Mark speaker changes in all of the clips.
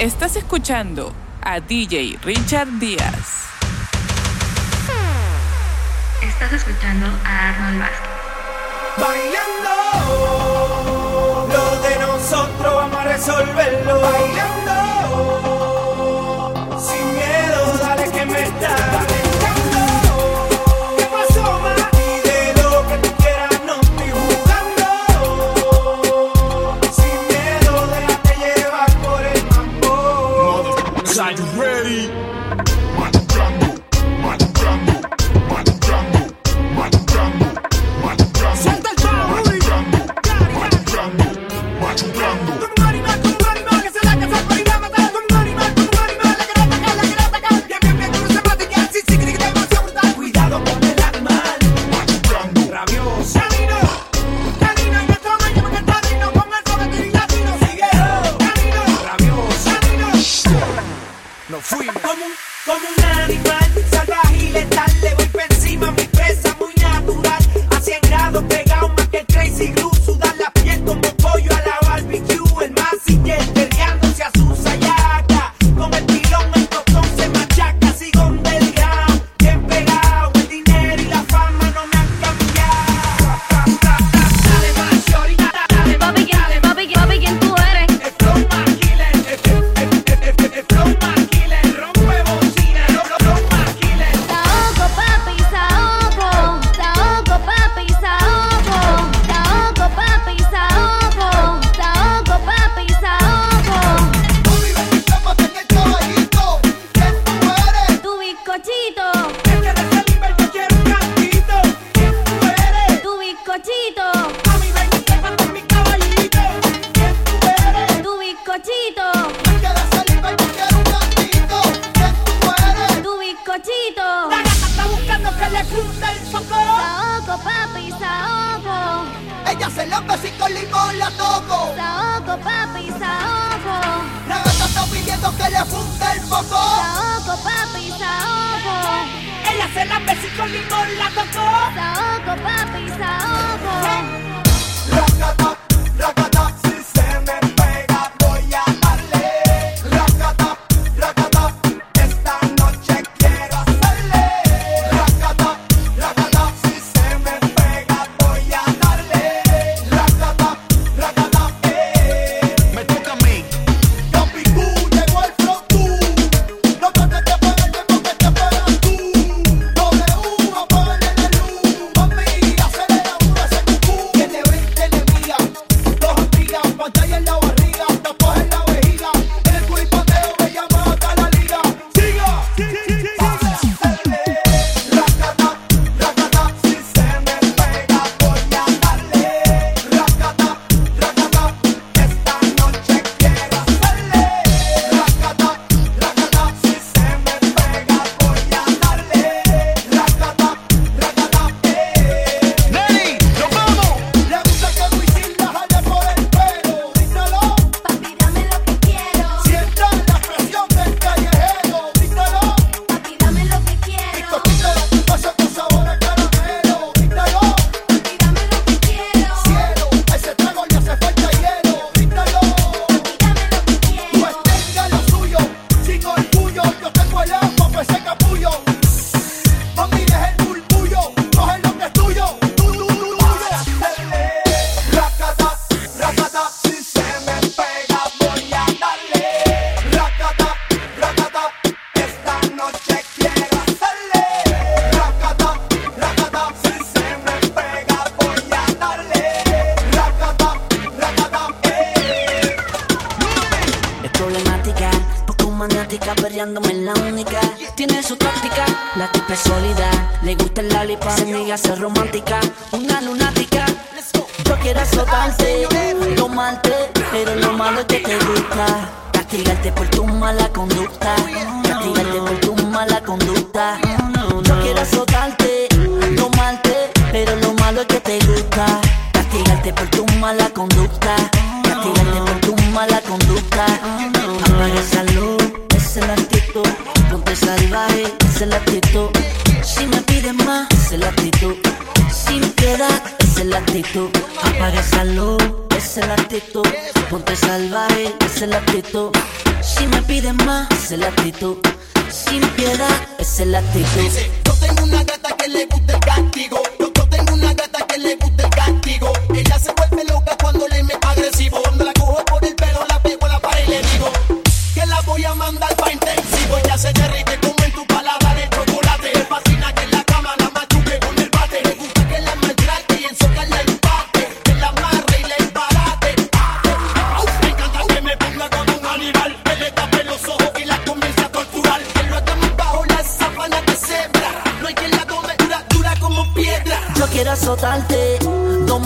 Speaker 1: Estás escuchando a DJ Richard Díaz.
Speaker 2: Estás escuchando a Arnold Vázquez.
Speaker 3: Bailando, lo de nosotros vamos a resolverlo. Bailando.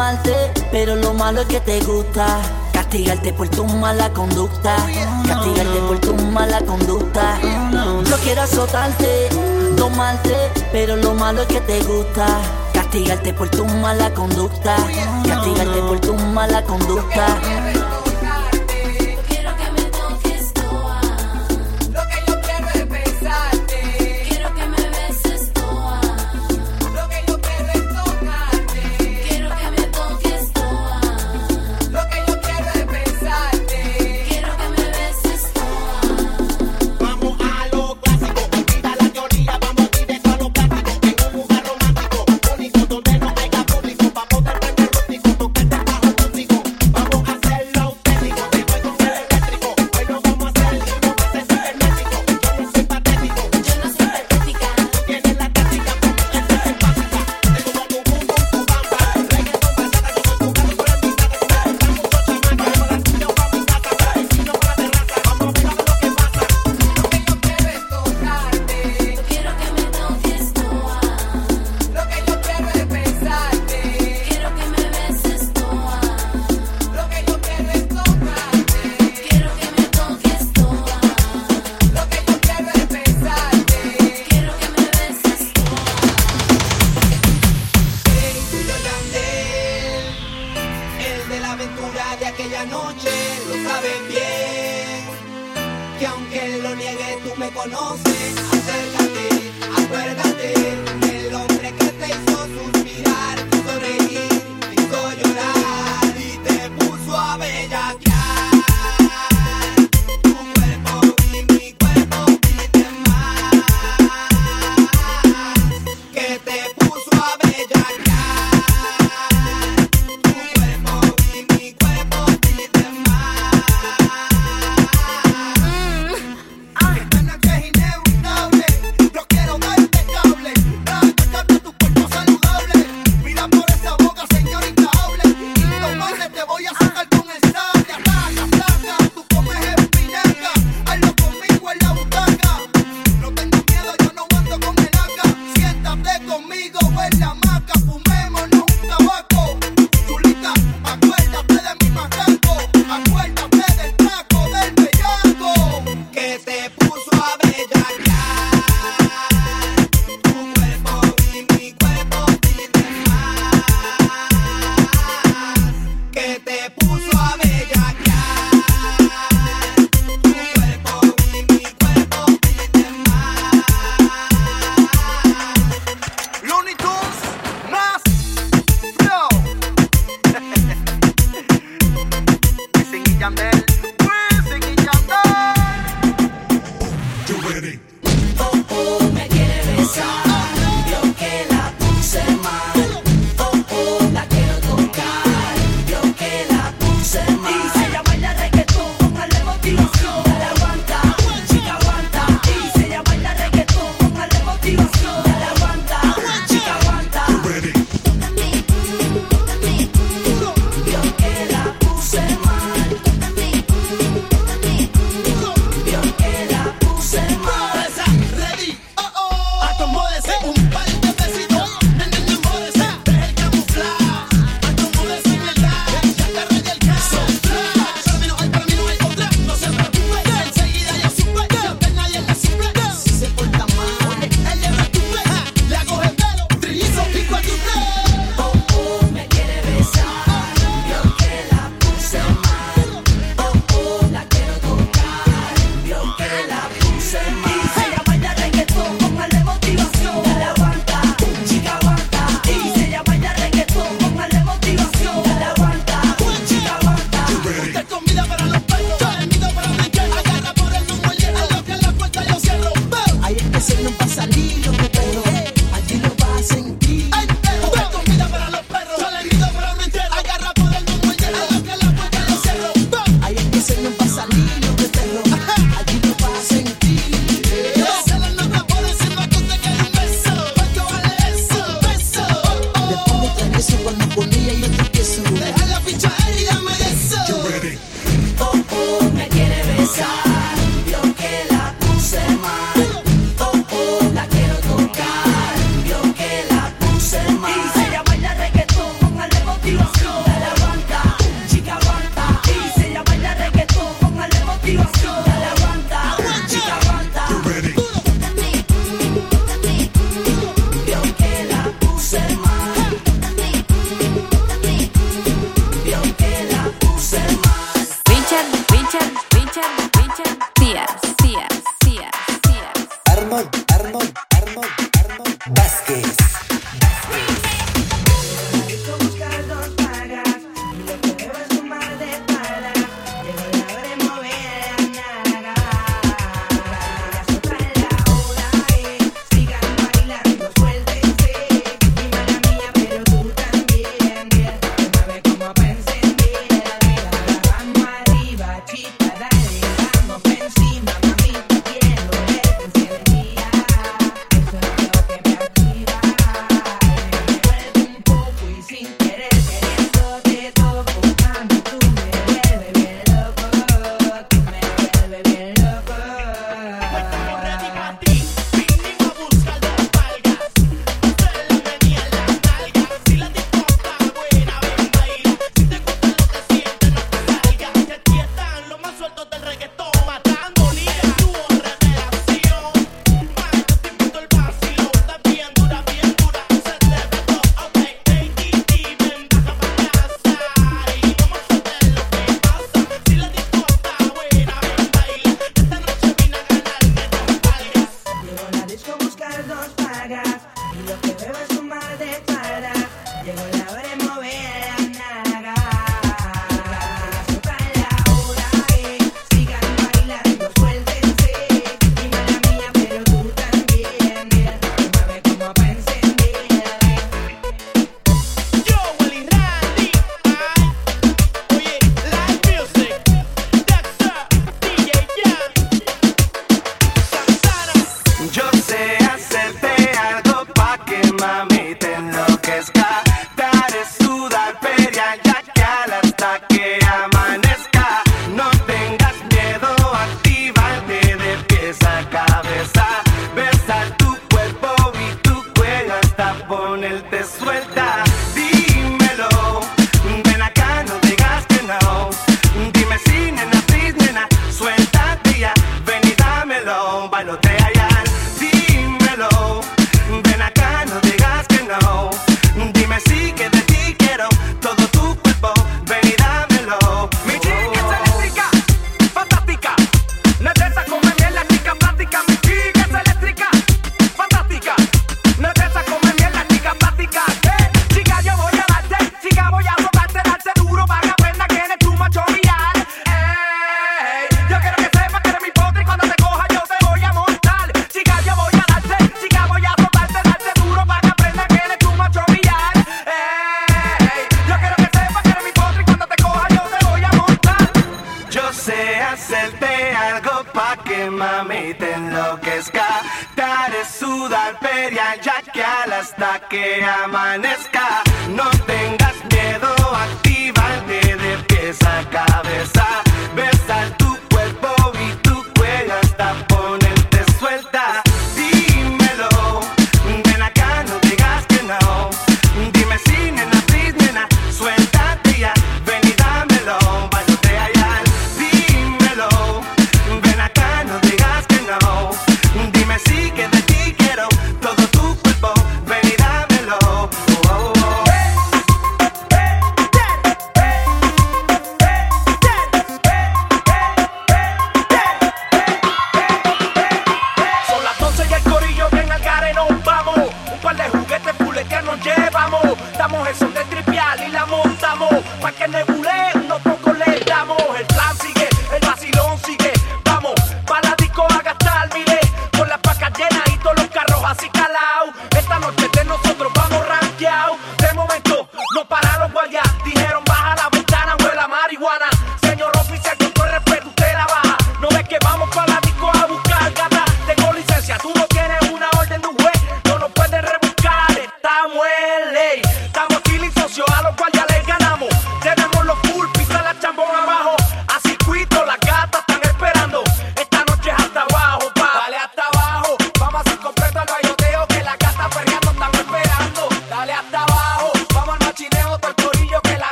Speaker 4: amarte, pero lo malo es que te gusta. Castigarte por tu mala conducta. Oh, Castigarte por tu mala conducta. Oh, Yo
Speaker 5: quiero azotarte, tomarte, pero lo malo es que te gusta. Castigarte por tu mala conducta. Oh, Castigarte por tu mala conducta.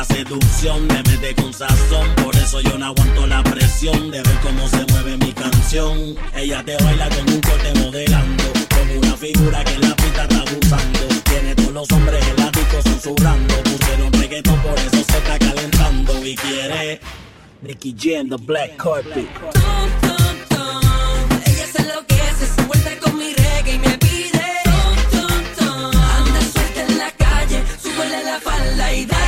Speaker 4: la
Speaker 6: seducción me
Speaker 7: mete con
Speaker 8: sazón. Por eso yo no aguanto la presión de ver cómo se mueve mi canción. Ella te baila con un corte modelando, con una figura que la pista está abusando. Tiene todos los hombres eláticos susurrando. Pusieron reggaeton, por eso se está calentando. Y quiere Nicky G en the black carpet.
Speaker 9: Ella se enloquece, se vuelve con mi reggae y me pide. Anda suelta en la calle, súbele la falda y da.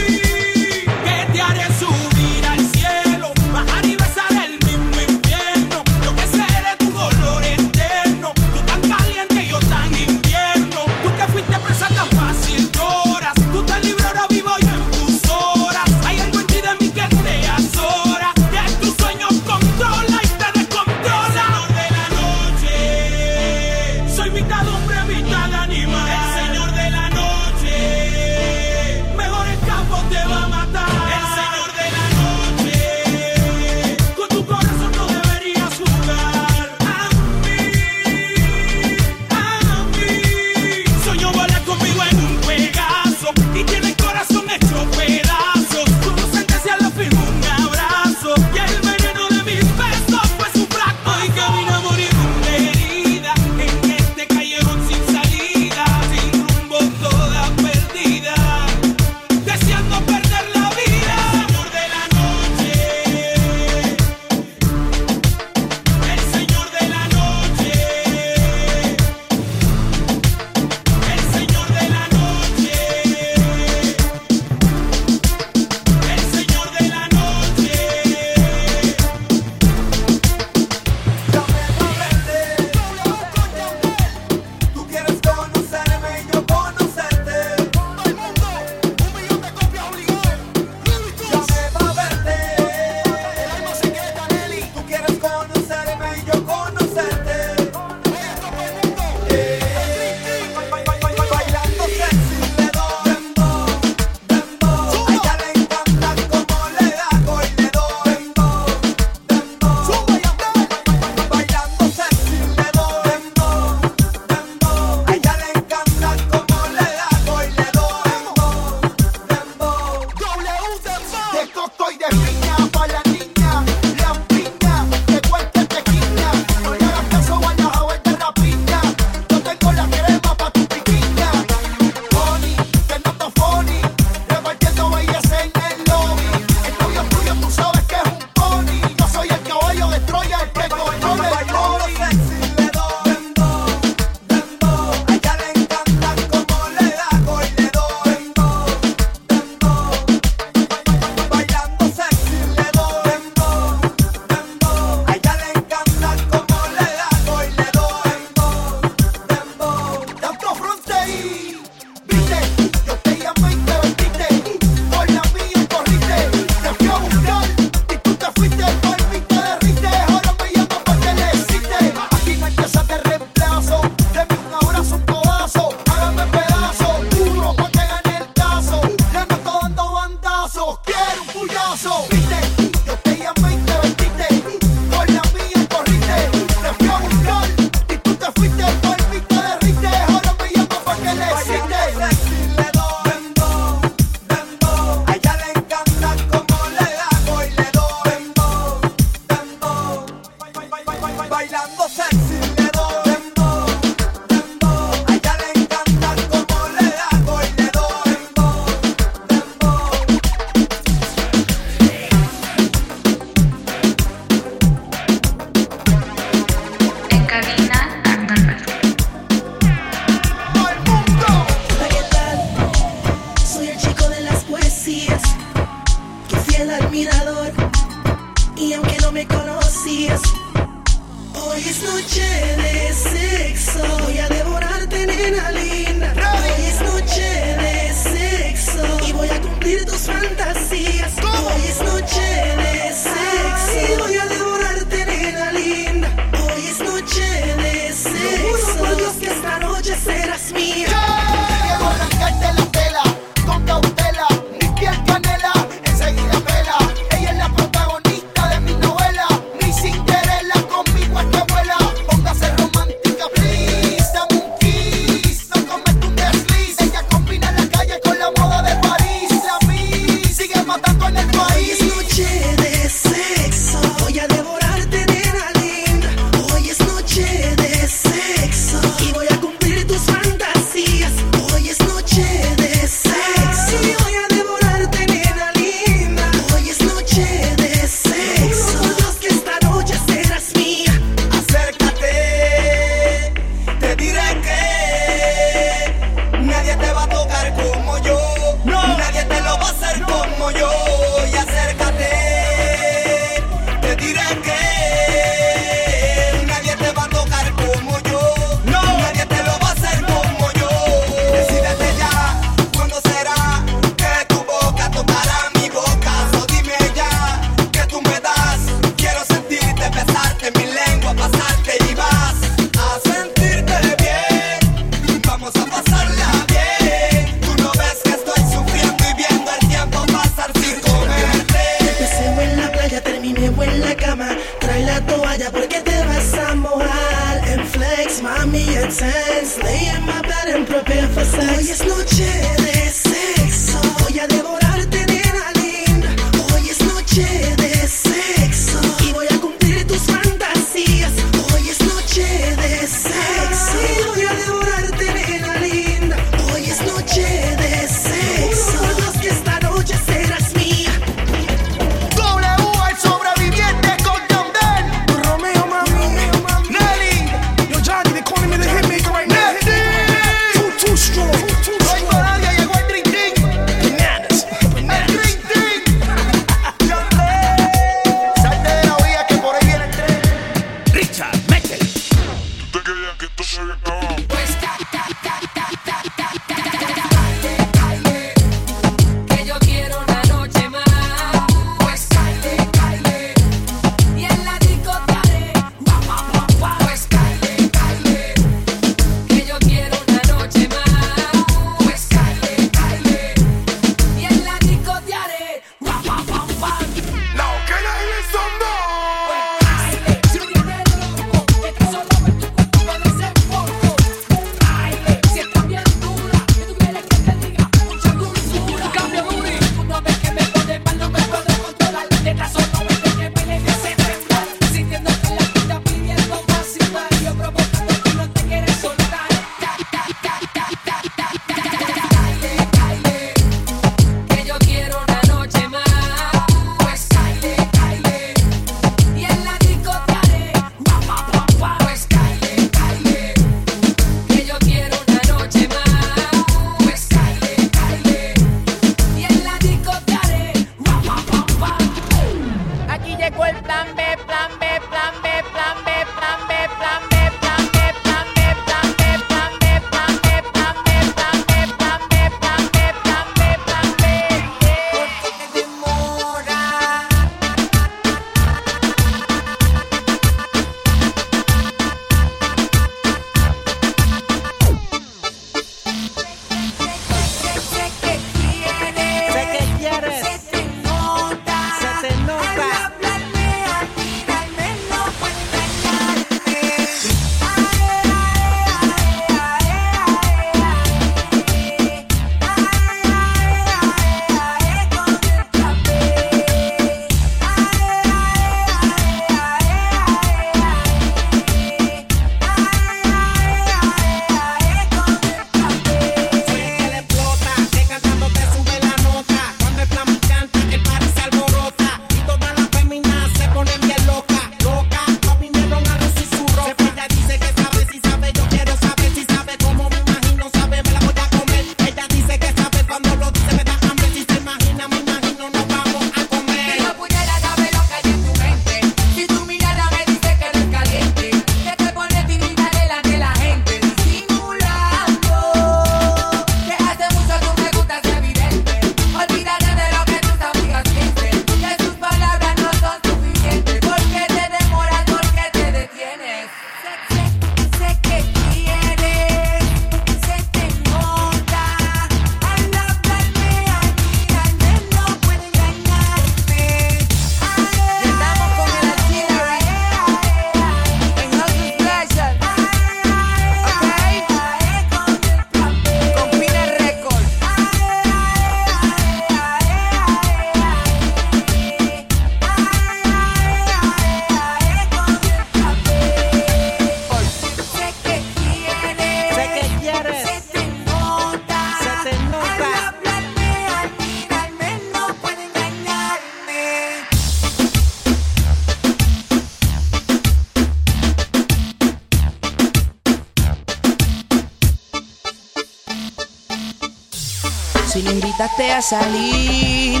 Speaker 9: Salir,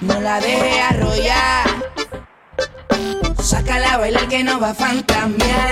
Speaker 9: no la deje arrollar. Sácala a bailar que no va a fantamear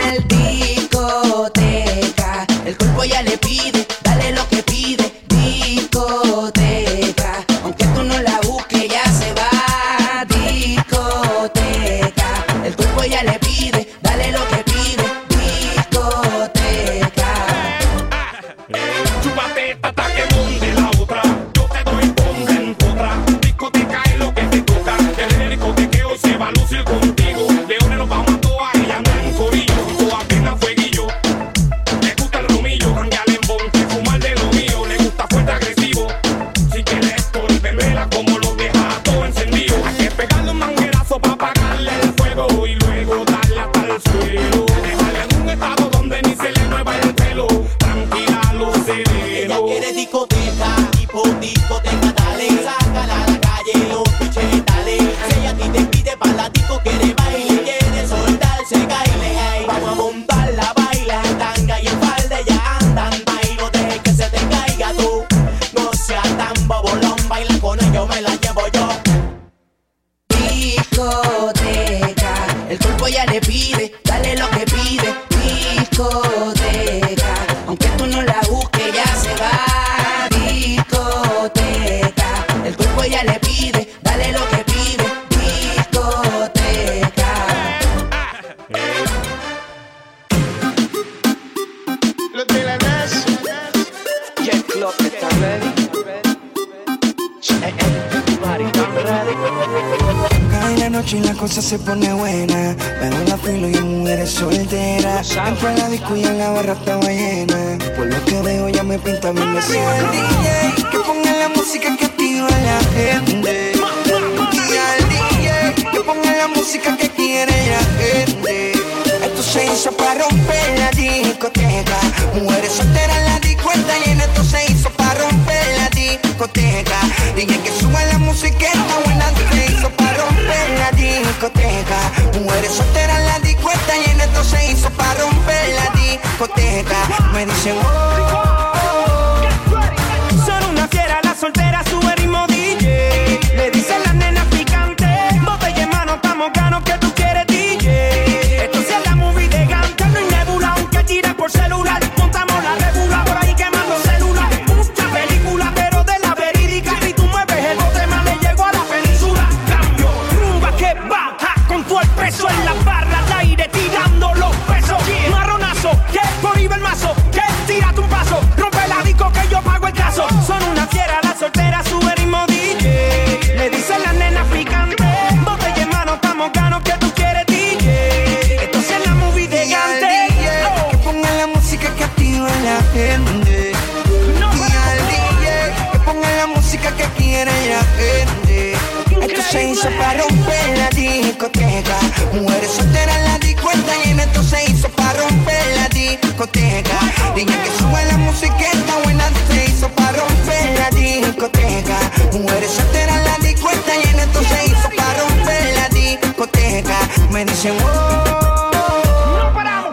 Speaker 10: Para
Speaker 11: romper la discoteca. Mujeres solteras en la disco está llena. Esto se hizo para romper la discoteca. Dije que suba la música está buena. Se hizo para romper la discoteca. Mujeres solteras en la disco está llena. Esto se hizo para romper la discoteca. Me dicen, oh.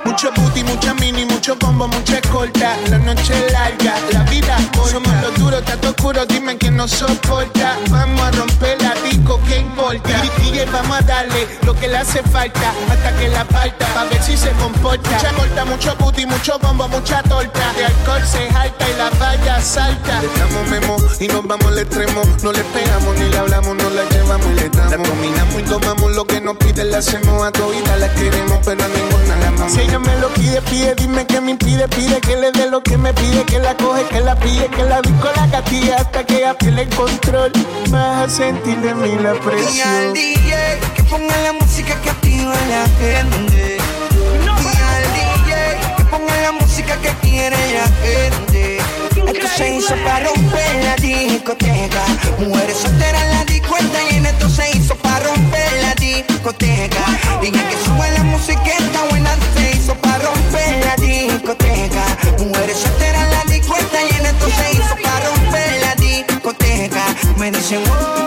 Speaker 12: Mucho booty, mucha mini, mucho combo, mucha escolta. La noche larga, la vida corta. Somos los duros, está oscuro, dime quién nos soporta. Vamos a romper la disco, ¿qué importa? Y, y vamos a darle lo que le hace falta hasta que la falta, pa' ver si se comporta. Mucha corta, mucho booty, mucho bombo, mucha torta. De alcohol se jalta y la valla salta. Le damos memo y nos vamos al extremo. No le pegamos ni le hablamos, no la llevamos y le damos. Dominamos y tomamos lo que nos pide, la hacemos a todas la queremos, pero a ninguna la amamos. Si ella me lo pide, pide, dime que me impide, pide que le dé lo que me pide, que la coge, que la pide, que la disco la castiga hasta que ella el control. Vas a sentir de mí la
Speaker 11: Y al
Speaker 12: presión.
Speaker 11: DJ que ponga la música que activa a la gente. Y al DJ que ponga la música que quiere la gente. Esto se hizo para romper la discoteca. Mujeres solteras en la disco está llena. Esto se hizo para romper la discoteca. Dije que suba la música está buena. Discoteca. Me dicen, oh.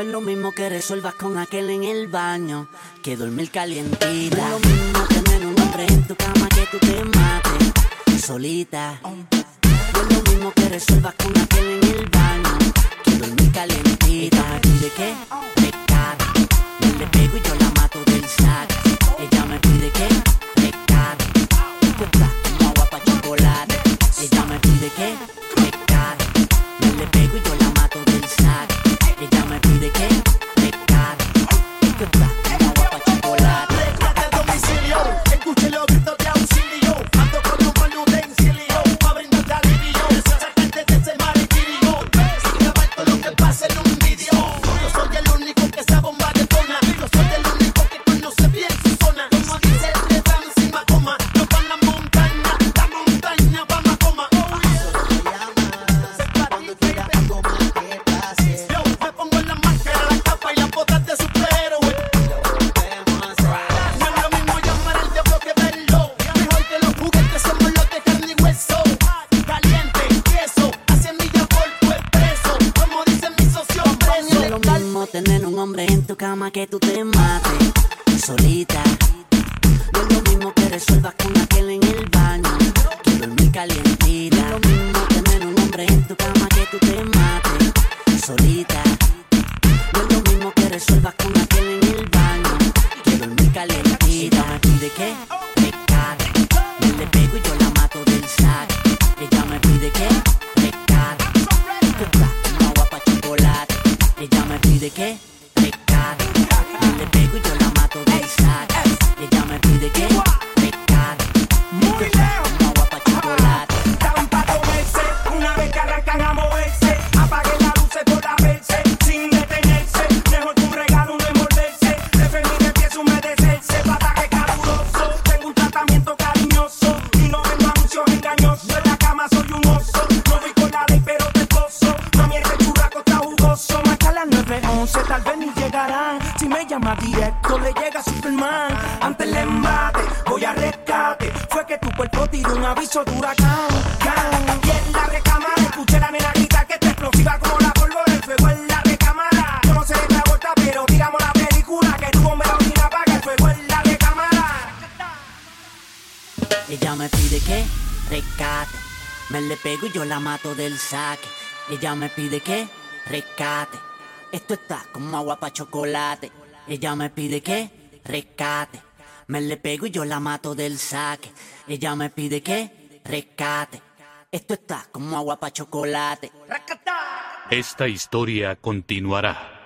Speaker 13: Es
Speaker 9: lo
Speaker 4: mismo que resuelvas con aquel en el baño que dormir calientita. Es lo mismo tener un hombre en tu cama que tú te mates solita. Es lo mismo que resuelvas con aquel en el baño que dormir calientita. ¿Y de qué? que tú ella me pide que rescate. Esto está como agua pa' chocolate. Ella me pide que rescate. Me le pego y yo la mato del saque. Ella me pide que rescate. Esto está como agua pa' chocolate.
Speaker 14: Esta historia continuará.